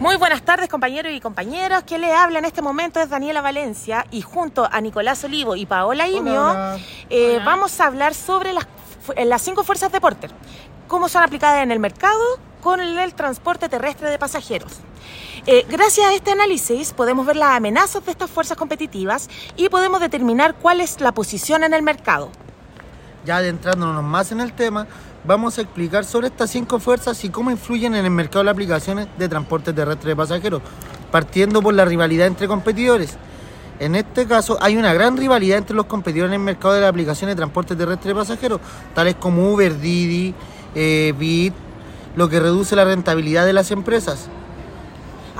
Muy buenas tardes compañeros y compañeras. Quien le habla en este momento es Daniela Valencia y junto a Nicolás Olivo y Paola Imio Hola. eh, Hola. vamos a hablar sobre las, eh, las cinco fuerzas de Porter, cómo son aplicadas en el mercado con el transporte terrestre de pasajeros. Eh, gracias a este análisis podemos ver las amenazas de estas fuerzas competitivas y podemos determinar cuál es la posición en el mercado. Ya adentrándonos más en el tema, vamos a explicar sobre estas cinco fuerzas y cómo influyen en el mercado de las aplicaciones de transporte terrestre de pasajeros, partiendo por la rivalidad entre competidores. En este caso hay una gran rivalidad entre los competidores en el mercado de las aplicaciones de transporte terrestre de pasajeros, tales como Uber, Didi, eh, Bit, lo que reduce la rentabilidad de las empresas.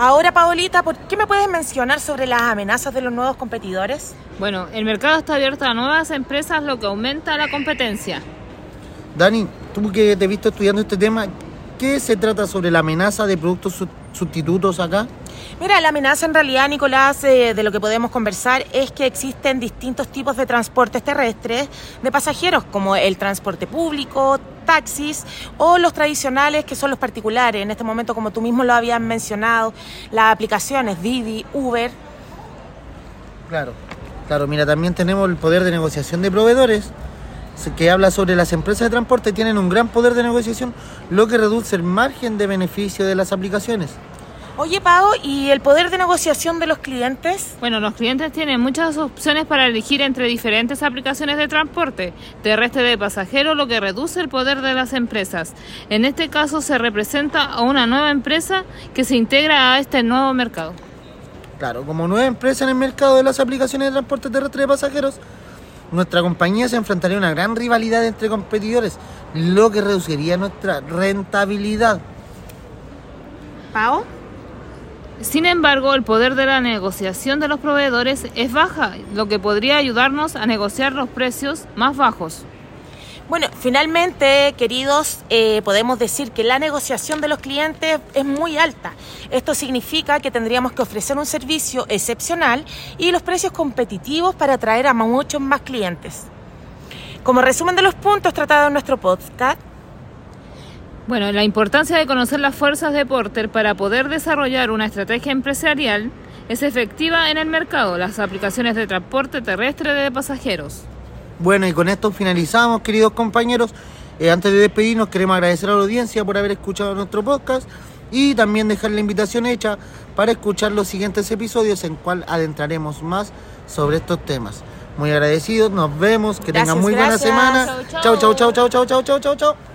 Ahora, Paolita, ¿por qué me puedes mencionar sobre las amenazas de los nuevos competidores? Bueno, el mercado está abierto a nuevas empresas, lo que aumenta la competencia. Dani, tú que te he visto estudiando este tema, ¿qué se trata sobre la amenaza de productos sustitutos acá? Mira, la amenaza en realidad, Nicolás, eh, de lo que podemos conversar es que existen distintos tipos de transportes terrestres de pasajeros, como el transporte público, taxis o los tradicionales que son los particulares. En este momento, como tú mismo lo habías mencionado, las aplicaciones Didi, Uber. Claro, claro, mira, también tenemos el poder de negociación de proveedores, que habla sobre las empresas de transporte tienen un gran poder de negociación, lo que reduce el margen de beneficio de las aplicaciones. Oye, Pau, ¿y el poder de negociación de los clientes? Bueno, los clientes tienen muchas opciones para elegir entre diferentes aplicaciones de transporte terrestre de pasajeros, lo que reduce el poder de las empresas. En este caso se representa a una nueva empresa que se integra a este nuevo mercado. Claro, como nueva empresa en el mercado de las aplicaciones de transporte terrestre de pasajeros, nuestra compañía se enfrentaría a una gran rivalidad entre competidores, lo que reduciría nuestra rentabilidad. Pau. Sin embargo, el poder de la negociación de los proveedores es baja, lo que podría ayudarnos a negociar los precios más bajos. Bueno, finalmente, queridos, eh, podemos decir que la negociación de los clientes es muy alta. Esto significa que tendríamos que ofrecer un servicio excepcional y los precios competitivos para atraer a muchos más clientes. Como resumen de los puntos tratados en nuestro podcast, Bueno, la importancia de conocer las fuerzas de Porter para poder desarrollar una estrategia empresarial es efectiva en el mercado, las aplicaciones de transporte terrestre de pasajeros. Bueno, y con esto finalizamos, queridos compañeros. Eh, antes de despedirnos, queremos agradecer a la audiencia por haber escuchado nuestro podcast y también dejar la invitación hecha para escuchar los siguientes episodios en cual adentraremos más sobre estos temas. Muy agradecidos, nos vemos, que Gracias, tengan muy buena semana. Chau, chau. chau, chau, chau, chau, chau, chau, chau, chau. chau.